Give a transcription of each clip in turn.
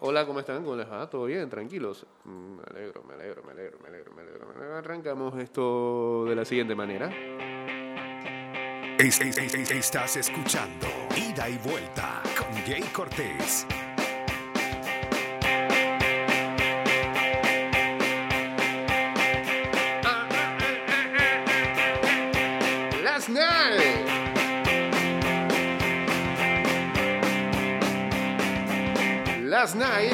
Hola, ¿cómo están? ¿Cómo les va? ¿Todo bien? ¿Tranquilos? Mm, Me alegro, me alegro, me alegro, me alegro, me alegro. Arrancamos esto de la siguiente manera. Es- es- es- es- estás escuchando Ida y Vuelta con Jay Cortés. Last night.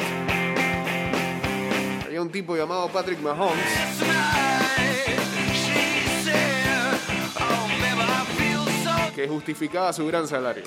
Había un tipo llamado Patrick Mahomes que justificaba su gran salario.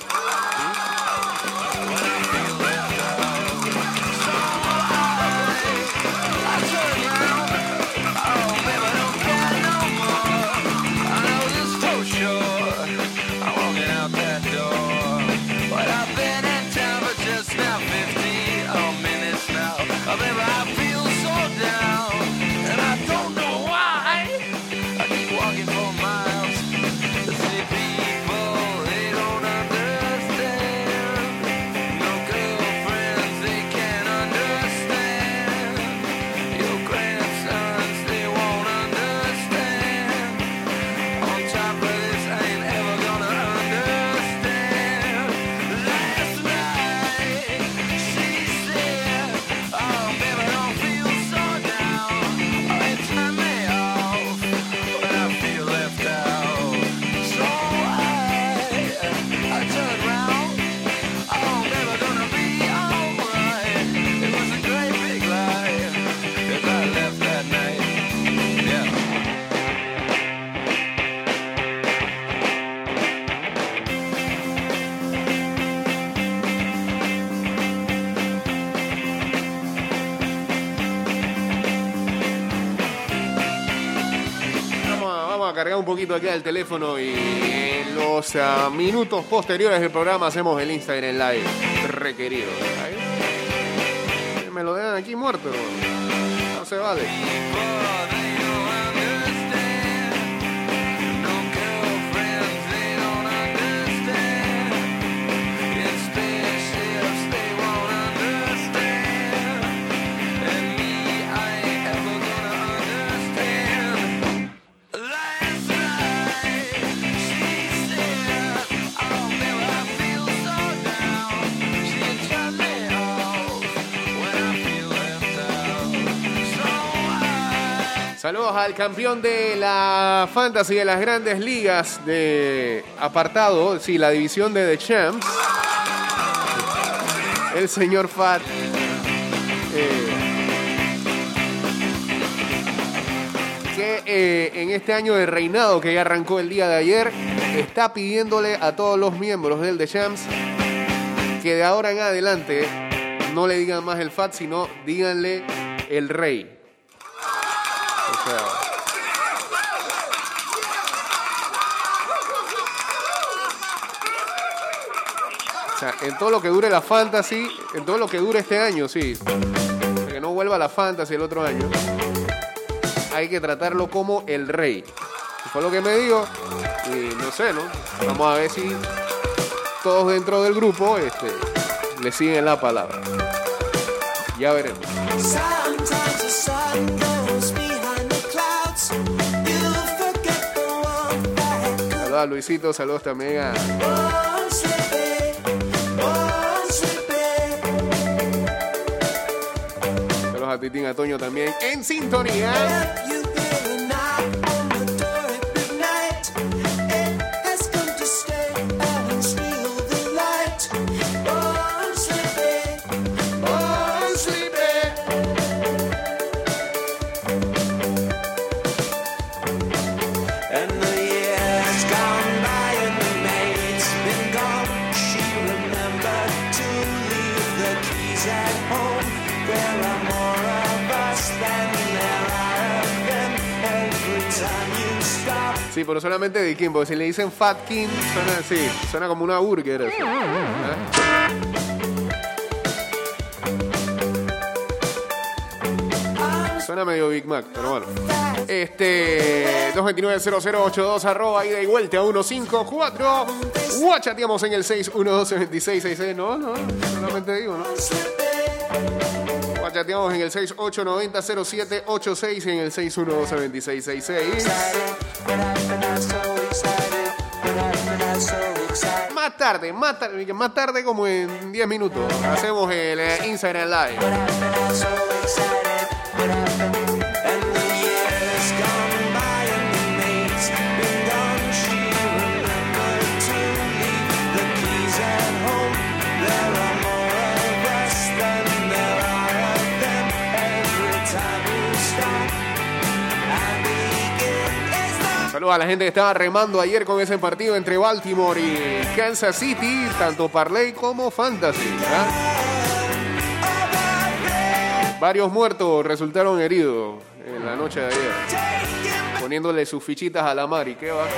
Poquito aquí el teléfono y en los ah, minutos posteriores del programa hacemos el Instagram Live requerido. Ahí. Me lo dejan aquí muerto. No se vale. Saludos al campeón de la Fantasy de las grandes ligas de apartado, sí, la división de The Champs. El señor Fat. eh, que eh, en este año de reinado que ya arrancó el día de ayer, está pidiéndole a todos los miembros del The Champs que de ahora en adelante no le digan más el Fat, sino díganle el rey. O sea, en todo lo que dure la fantasy, en todo lo que dure este año, sí. Que no vuelva la fantasy el otro año. Hay que tratarlo como el rey. Fue lo que me dijo. Y no sé, ¿no? Vamos a ver si todos dentro del grupo este, le siguen la palabra. Ya veremos. Saludos a Luisito, saludos también a. Saludos a Titín Atoño también en sintonía. Pero solamente de King, porque si le dicen Fat King, suena así, suena como una burger. ¿Eh? Suena medio Big Mac, pero bueno. Este 229-0082 arroba ida y vuelta 154. Guachateamos en el 612-2666. No, no, solamente digo, ¿no? Chateamos en el 6890-0786 y en el 612-2666. But I've been out so excited. But I've been out so excited. Más tarde, más tarde, más tarde como en 10 minutos, hacemos el eh, Instagram Live. Saludos a la gente que estaba remando ayer con ese partido entre Baltimore y Kansas City, tanto Parlay como Fantasy. ¿ah? Varios muertos resultaron heridos en la noche de ayer, poniéndole sus fichitas a la Mari. ¿Qué va?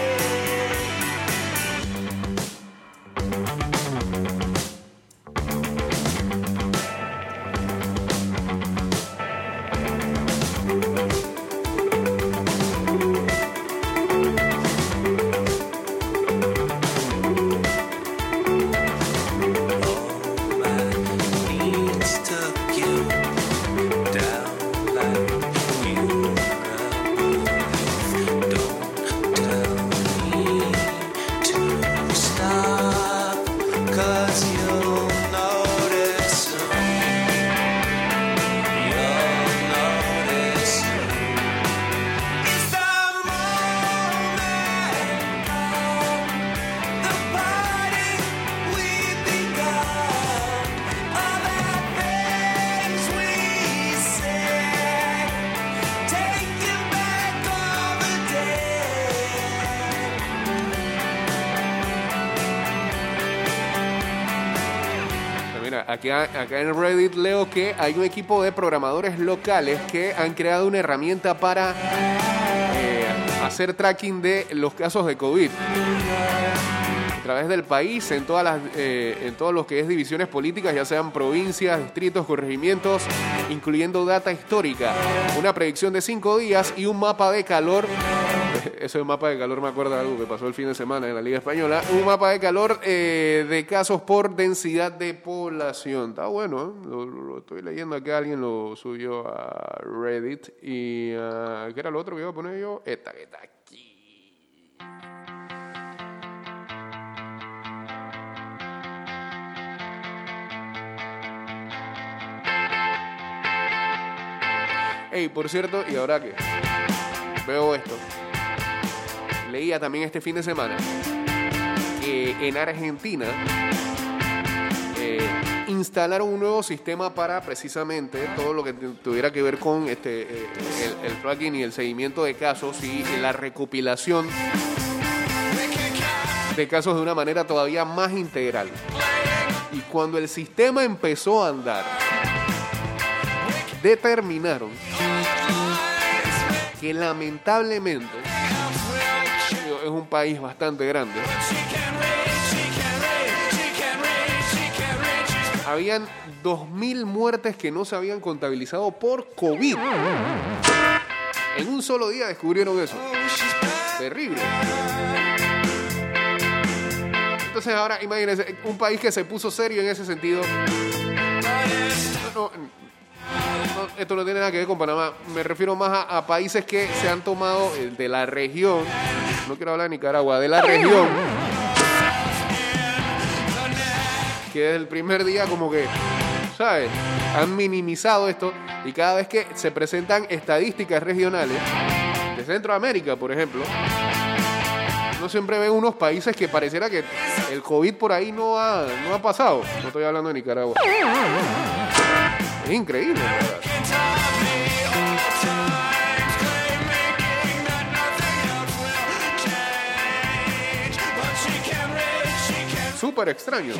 Acá, en Reddit leo que hay un equipo de programadores locales que han creado una herramienta para eh, hacer tracking de los casos de COVID. A través del país en todas las eh, en todo lo que es divisiones políticas ya sean provincias distritos corregimientos incluyendo data histórica. Una predicción de cinco días y un mapa de calor ese mapa de calor me acuerda algo que pasó el fin de semana en la Liga Española. Un mapa de calor eh, de casos por densidad de población. Está bueno, ¿eh? lo, estoy leyendo acá. Alguien lo subió a Reddit. ¿Y ah, qué era lo otro que iba a poner yo? Esta que está aquí. Ey, por cierto, y ahora que veo esto, leía también este fin de semana que en Argentina eh, instalaron un nuevo sistema para precisamente todo lo que tu- tuviera que ver con este, eh, el, el tracking y el seguimiento de casos y la recopilación de casos de una manera todavía más integral. Y cuando el sistema empezó a andar, determinaron que lamentablemente un país bastante grande. Habían 2.000 muertes que no se habían contabilizado por COVID. En un solo día descubrieron eso. Terrible. Entonces ahora imagínense, un país que se puso serio en ese sentido. No, esto no tiene nada que ver con Panamá. Me refiero más a, a países que se han tomado eh, de la región. No quiero hablar de Nicaragua, de la región. Que desde el primer día como que, ¿sabes? Han minimizado esto y cada vez que se presentan estadísticas regionales de Centroamérica, por ejemplo, no siempre ven unos países que pareciera que el COVID por ahí no ha, no ha pasado. No estoy hablando de Nicaragua. Increíble. verdad. Súper extraño.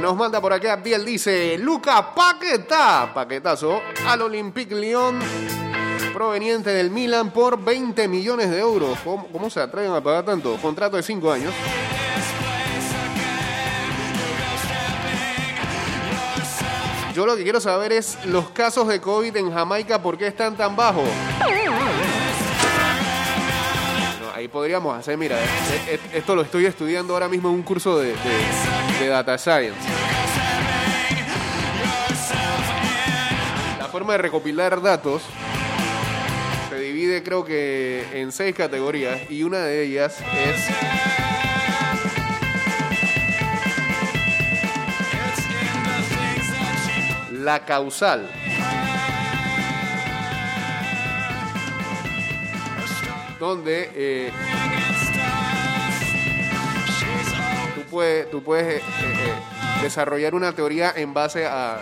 Nos manda por acá. Biel dice: Luca Paquetá, paquetazo al Olympique Lyon, proveniente del Milan por 20 millones de euros. ¿Cómo, se atreven a pagar tanto? Contrato de 5 años. Yo lo que quiero saber es los casos de COVID en Jamaica, ¿por qué están tan bajos? Ahí podríamos hacer, mira, eh, eh, esto lo estoy estudiando ahora mismo en un curso de, Data Science. La forma de recopilar datos creo que en seis categorías y una de ellas es la causal. Donde eh, tú puedes, tú puedes eh, eh, desarrollar una teoría en base a,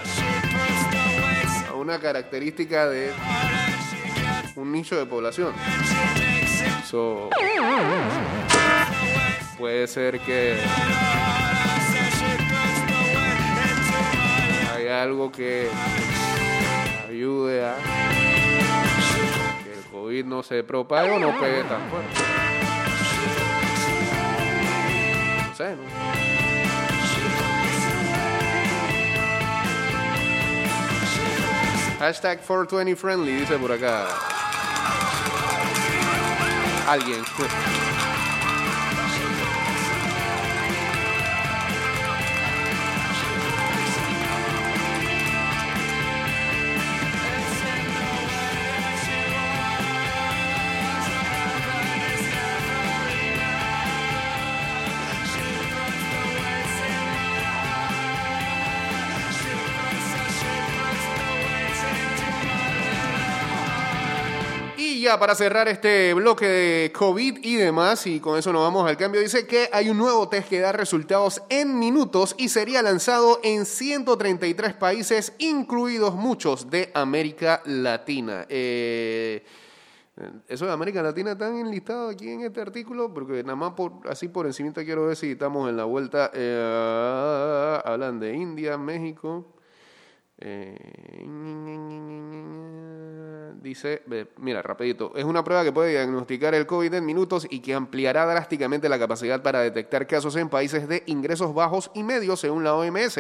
a una característica de un nicho de población. So, puede ser que hay algo que ayude a que el COVID no se propague o no pegue tan fuerte. No sé, ¿no? Hashtag 420 friendly, dice por acá. Alguien. Para cerrar este bloque de COVID y demás, y con eso nos vamos al cambio, dice que hay un nuevo test que da resultados en minutos y sería lanzado en 133 países, incluidos muchos de América Latina. Eh, eso de América Latina están enlistados aquí en este artículo, porque nada más por, así por encima quiero ver si estamos en la vuelta. Eh, hablan de India, México. Eh, dice, mira, rapidito, es una prueba que puede diagnosticar el COVID en minutos y que ampliará drásticamente la capacidad para detectar casos en países de ingresos bajos y medios, según la OMS.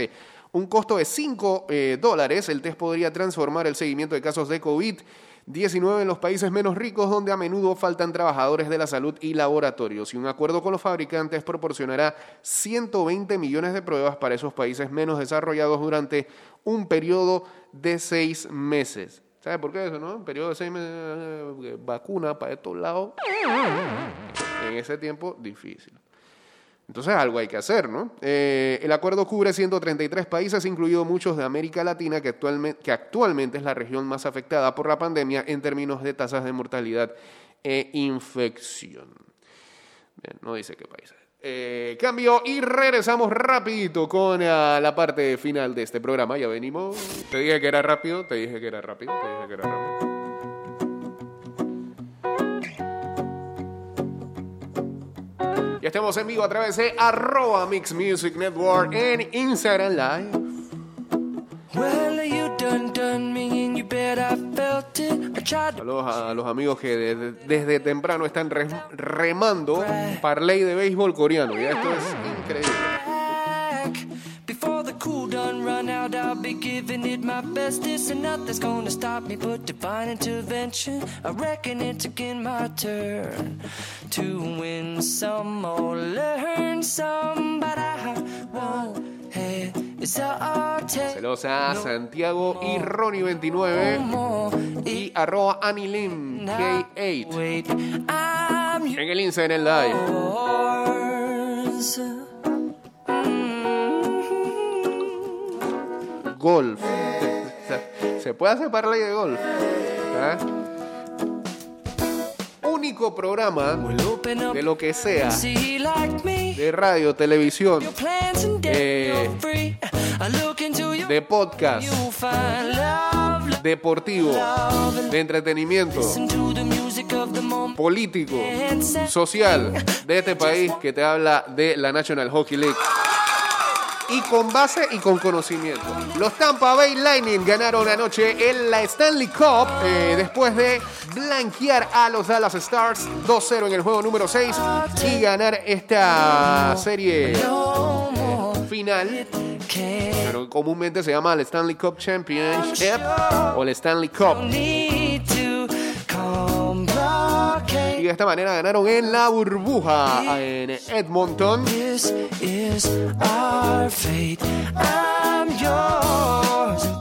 Un costo de 5 dólares, el test podría transformar el seguimiento de casos de COVID. 19 en los países menos ricos donde a menudo faltan trabajadores de la salud y laboratorios y un acuerdo con los fabricantes proporcionará 120 millones de pruebas para esos países menos desarrollados durante un periodo de seis meses. ¿Sabe por qué eso, no? Un periodo de seis meses, eh, vacuna para estos lados. En ese tiempo, difícil. Entonces algo hay que hacer, ¿no? Eh, el acuerdo cubre 133 países, incluidos muchos de América Latina, que actualmente, que actualmente es la región más afectada por la pandemia en términos de tasas de mortalidad e infección. Bien, no dice qué países. Eh, cambio y regresamos rapidito con ah, la parte final de este programa. Ya venimos. Te dije que era rápido, te dije que era rápido, te dije que era rápido. Ya estamos en vivo a través de arroba Mix Music Network en Instagram Live. Saludos a los amigos que desde, desde temprano están re- remando parlay de béisbol coreano. Ya esto es increíble. Be giving it my bestest, and nothing's gonna stop me but divine intervention. I reckon it's again my turn to win some or learn some, but I won't. Saludos a Santiago y Ronnie29 more. y arroba Anilin K8 Wait, I'm en el Instagram Live. Golf. Se- puede hacer parlay de golf. ¿Ah? Único programa de lo que sea, de radio, televisión, Eh, de podcast, deportivo, de entretenimiento, político, social de este país que te habla de la National Hockey League. Y con base y con conocimiento. Los Tampa Bay Lightning ganaron anoche en la Stanley Cup eh, después de blanquear a los Dallas Stars 2-0 en el juego número 6 y ganar esta serie final, pero comúnmente se llama el Stanley Cup Championship o el Stanley Cup. De esta manera ganaron en la burbuja en Edmonton.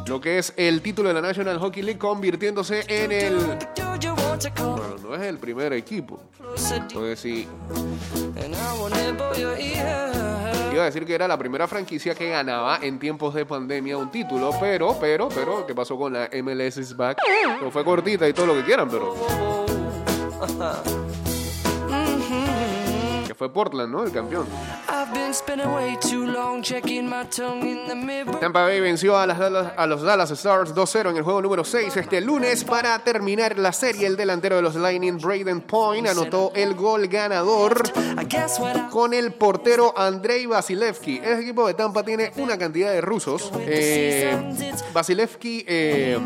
Lo que es el título de la National Hockey League convirtiéndose en el... Bueno, no es el primer equipo. Entonces sí, iba a decir que era la primera franquicia que ganaba en tiempos de pandemia un título, pero, pero, pero, ¿qué pasó con la MLS is back? No fue cortita y todo lo que quieran, pero... Que fue Portland, ¿no? El campeón. Tampa Bay venció a, las Dallas- a los Dallas Stars 2-0 en el juego número 6 este lunes para terminar la serie. El delantero de los Lightning, Braden Point, anotó el gol ganador con el portero Andrei Vasilevsky. Ese equipo de Tampa tiene una cantidad de rusos. Eh, Vasilevsky, eh,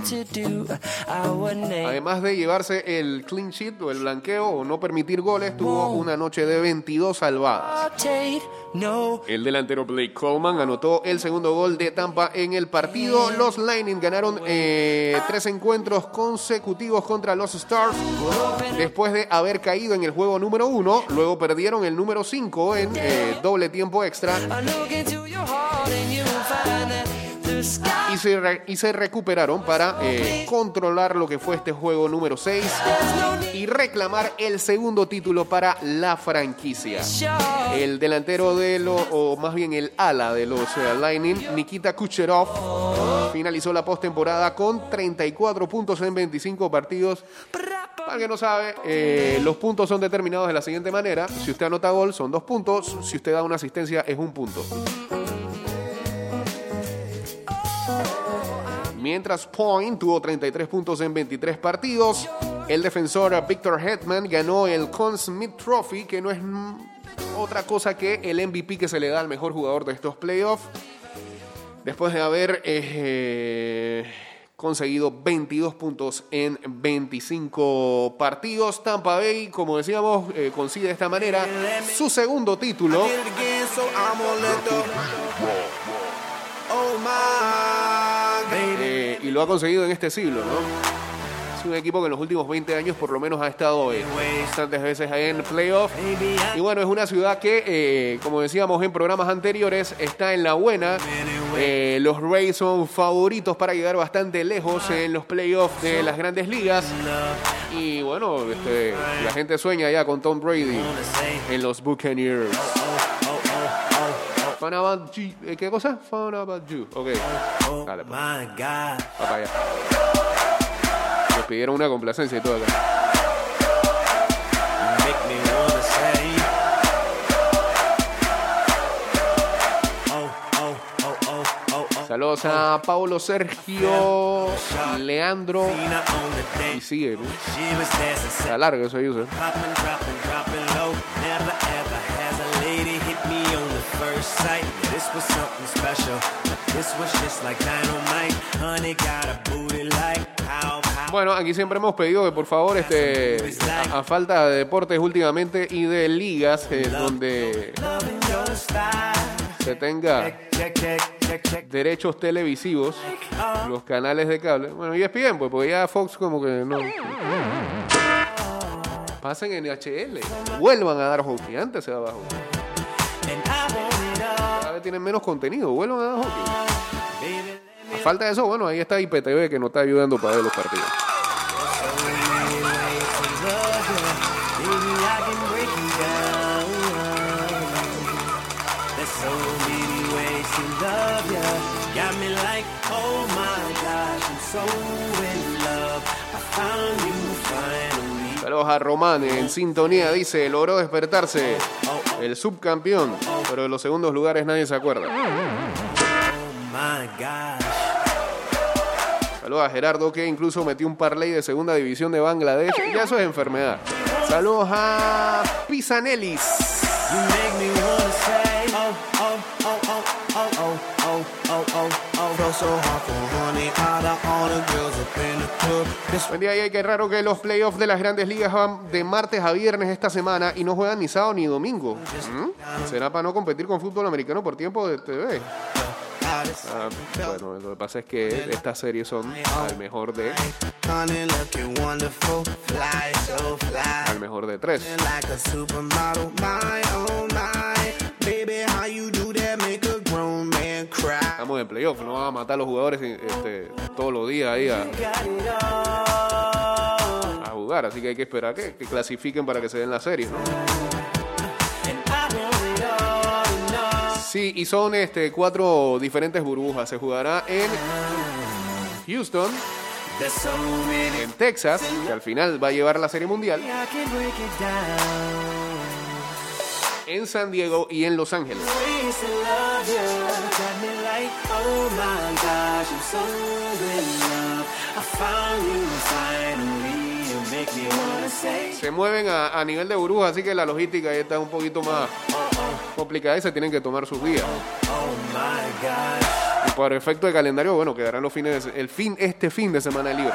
además de llevarse el clean sheet o el blanqueo o no permitir goles, tuvo una noche de 22 salvadas. El delantero Blake Coleman anotó el segundo gol de Tampa en el partido. Los Lightning ganaron eh, tres encuentros consecutivos contra los Stars después de haber caído en el juego número uno. Luego perdieron el número 5 en eh, doble tiempo extra y se, recuperaron para eh, controlar lo que fue este juego número 6 there's no need y reclamar el segundo título para la franquicia. El delantero de los, o más bien el ala de los eh, Lightning, Nikita Kucherov, finalizó la postemporada con 34 puntos en 25 partidos. Para que no sabe, eh, los puntos son determinados de la siguiente manera. Si usted anota gol, son dos puntos. Si usted da una asistencia, es un punto. Mientras Point tuvo 33 puntos en 23 partidos, el defensor Victor Hetman ganó el Conn Smith Trophy, que no es otra cosa que el MVP que se le da al mejor jugador de estos playoffs. Después de haber eh, conseguido 22 puntos en 25 partidos, Tampa Bay, como decíamos, eh, consigue de esta manera su segundo título. Lo ha conseguido en este siglo, ¿no? Es un equipo que en los últimos 20 años por lo menos ha estado eh, bastantes veces ahí en playoff. Baby, I Y bueno, es una ciudad que, eh, como decíamos en programas anteriores, está en la buena. Eh, los Rays son favoritos para llegar bastante lejos en los playoffs de las grandes ligas. Y bueno, este, la gente sueña ya con Tom Brady en los Buccaneers. Fun about you. ¿Qué cosa? Fun about you. Ok. Dale, pues. My God. Papaya. Nos pidieron una complacencia y todo acá. Saludos a Pablo Sergio, Leandro y sigue. ¿no? Está largo eso, user. First sight. This was something special. This was just like dynamite. Honey got a booty like pow, pow. Bueno, aquí siempre hemos pedido que por favor, este, a, a falta de deportes últimamente y de ligas eh, donde se tenga derechos televisivos, los canales de cable. Bueno, y es bien, pues, porque ya Fox como que no. Pasen en HL, vuelvan a dar hockey, antes se daba hockey. Tienen menos contenido, vuelvan a falta de eso, bueno, ahí está IPTV que nos está ayudando para ver los partidos. Finally. Saludos a Román en sintonía, dice, logró despertarse el subcampeón, pero de los segundos lugares nadie se acuerda. Saludos a Gerardo que incluso metió un parlay de segunda división de Bangladesh. Ya eso es enfermedad. Saludos a Pisanelis. Buen día, y qué raro que los playoffs de las grandes ligas van de martes a viernes esta semana y no juegan ni sábado ni domingo. ¿Mm? ¿Será para no competir con fútbol americano por tiempo de TV? Ah, bueno, lo que pasa es que estas series son al mejor de al mejor de tres. Baby, how you do that make a grown man cry. Estamos en playoff, no van a matar a los jugadores este, todos los días ahí a, jugar, así que hay que esperar que, que clasifiquen para que se den la serie, ¿no? Sí, y son este, cuatro diferentes burbujas. Se jugará en Houston, en Texas, que al final va a llevar la serie mundial, en San Diego y en Los Ángeles. Oh my gosh, I'm so in love. I found you finally. Make me wanna say. Se mueven a, nivel de burbuja, así que la logística ahí está un poquito más complicada y se tienen que tomar sus días. Y por efecto de calendario, bueno, quedarán los fines el fin, este fin de semana libre.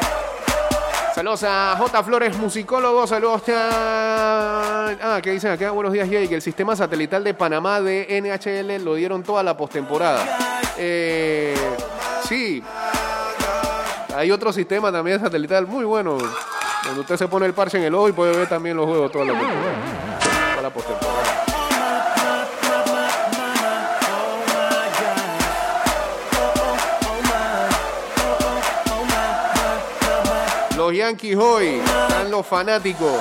Saludos a J. Flores, musicólogo. Saludos a. Ah, ¿qué dicen acá? Buenos días, Jay. Que el sistema satelital de Panamá de NHL lo dieron toda la postemporada. Eh, sí. Hay otro sistema también satelital muy bueno. Donde usted se pone el parche en el ojo y puede ver también los juegos toda la temporada. Toda la. Los Yankees hoy están los fanáticos.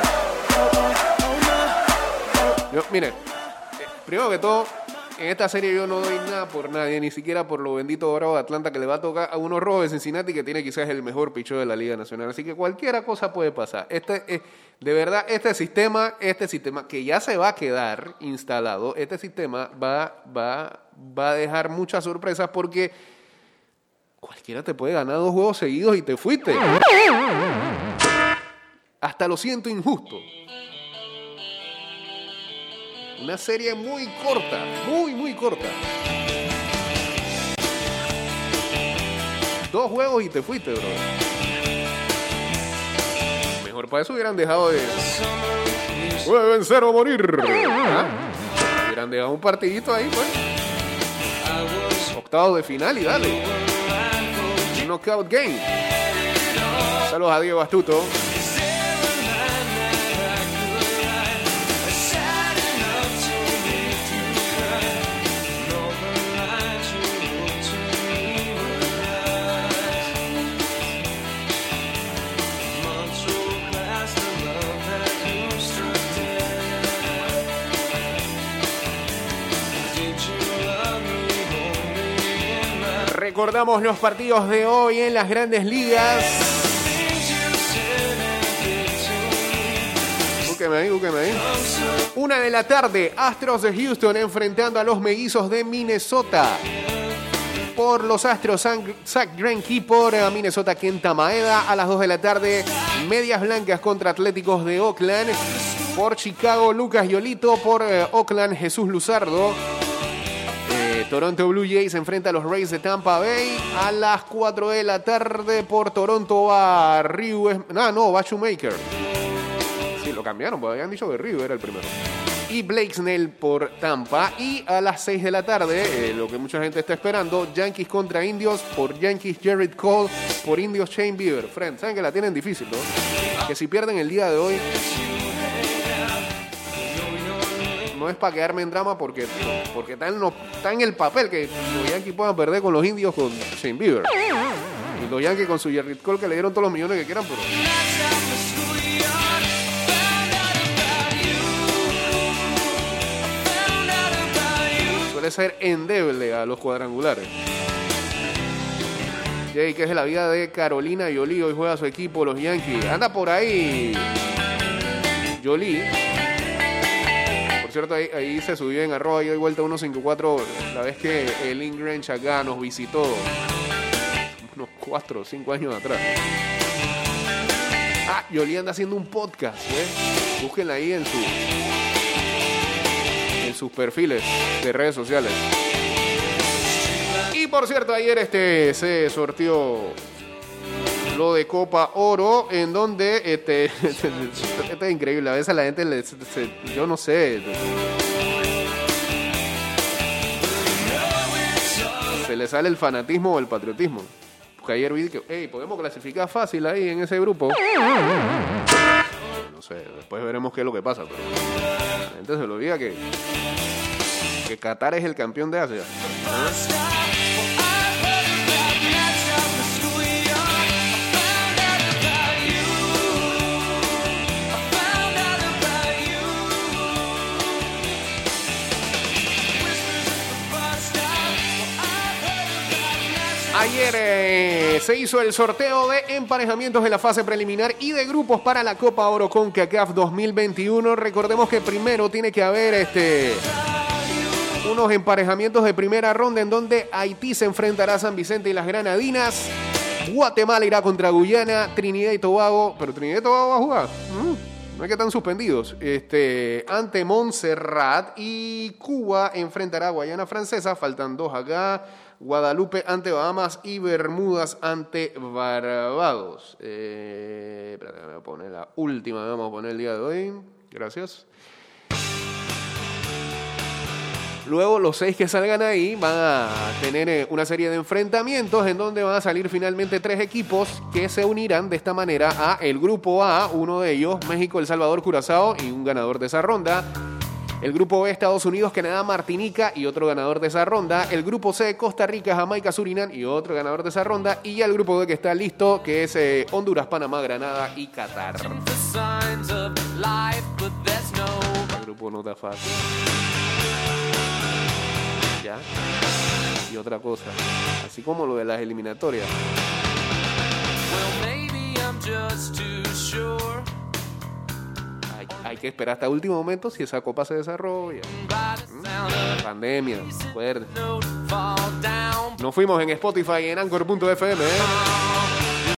Yo, miren, eh, primero que todo, en esta serie yo no doy nada por nadie, ni siquiera por lo bendito Bravo de Atlanta que le va a tocar a unos rojos de Cincinnati que tiene quizás el mejor picheo de la Liga Nacional. Así que cualquiera cosa puede pasar. Este, eh, de verdad, este sistema, este sistema que ya se va a quedar instalado, este sistema va, va, va a dejar muchas sorpresas porque cualquiera te puede ganar dos juegos seguidos y te fuiste. Hasta lo siento injusto. Una serie muy corta, muy, muy corta. Dos juegos y te fuiste, bro. Mejor para eso hubieran dejado de. Puede vencer o morir. ¿Ah? Hubieran dejado un partidito ahí, pues. Octavo de final y dale. Knockout game. Saludos a Diego Astuto. Recordamos los partidos de hoy en las grandes ligas. Búsqueme ahí, búsqueme ahí. Una de la tarde, Astros de Houston enfrentando a los mellizos de Minnesota. Por los Astros, Zach Greinke por eh, Minnesota, Kenta Maeda. A las 2 de la tarde, Medias Blancas contra Atléticos de Oakland. Por Chicago, Lucas Yolito. Por eh, Oakland, Jesús Luzardo. Toronto Blue Jays enfrenta a los Rays de Tampa Bay a las 4 de la tarde por Toronto va Ryu. Es- No, va Shoemaker. Sí, lo cambiaron, porque habían dicho que Ryu era el primero. Y Blake Snell por Tampa. Y a las 6 de la tarde, eh, lo que mucha gente está esperando, Yankees contra Indios por Yankees Jared Cole, por Indios Shane Bieber. Friends, saben que la tienen difícil, ¿no? Que si pierden el día de hoy, no es para quedarme en drama porque, porque está, en lo- está en el papel que los Yankees puedan perder con los indios con Shane Bieber. Y los Yankees con su Jared Cole que le dieron todos los millones que quieran, pero. Suele ser endeble a los cuadrangulares. Jay, que es la vida de Carolina Jolie, hoy juega su equipo, los Yankees. Anda por ahí. Jolie. Cierto, ahí, ahí se subió en arroba y de vuelta 154 la vez que el Ingrange acá nos visitó unos 4 o 5 años atrás. Ah, Yoli anda haciendo un podcast, ¿eh? Búsquenla ahí en su en sus perfiles de redes sociales. Y por cierto, ayer este se sortió lo de Copa Oro, en donde este, este es increíble. A veces la gente le, se- yo no sé. Se le sale el fanatismo o el patriotismo. Porque ayer vi que, hey, podemos clasificar fácil ahí en ese grupo. No sé, después veremos qué es lo que pasa, pero la gente se lo olvida que, que Qatar es el campeón de Asia. Ayer eh, se hizo el sorteo de emparejamientos en la fase preliminar y de grupos para la Copa Oro con CACAF 2021. Recordemos que primero tiene que haber este unos emparejamientos de primera ronda en donde Haití se enfrentará a San Vicente y las Granadinas. Guatemala irá contra Guyana, Trinidad y Tobago, pero Trinidad y Tobago va a jugar. Mm, no es que están suspendidos. Este, ante Montserrat y Cuba enfrentará a Guayana Francesa. Faltan dos acá. Guadalupe ante Bahamas y Bermudas ante Barbados. Eh, voy a poner la última vamos a poner el día de hoy. Gracias. Luego los seis que salgan ahí van a tener eh, una serie de enfrentamientos en donde van a salir finalmente tres equipos que se unirán de esta manera a el grupo A, uno de ellos México, El Salvador, Curazao y un ganador de esa ronda. El grupo B, Estados Unidos, Canadá, Martinica y otro ganador de esa ronda. El grupo C, Costa Rica, Jamaica, Surinam y otro ganador de esa ronda. Y ya el grupo D que está listo, que es eh, Honduras, Panamá, Granada y Qatar. El grupo no está fácil. Ya. Y otra cosa, así como lo de las eliminatorias. Hay, hay que esperar hasta el último momento si esa copa se desarrolla. ¿Mm? Pandemia, acuérdense. Nos fuimos en Spotify y en Anchor.fm. ¿eh?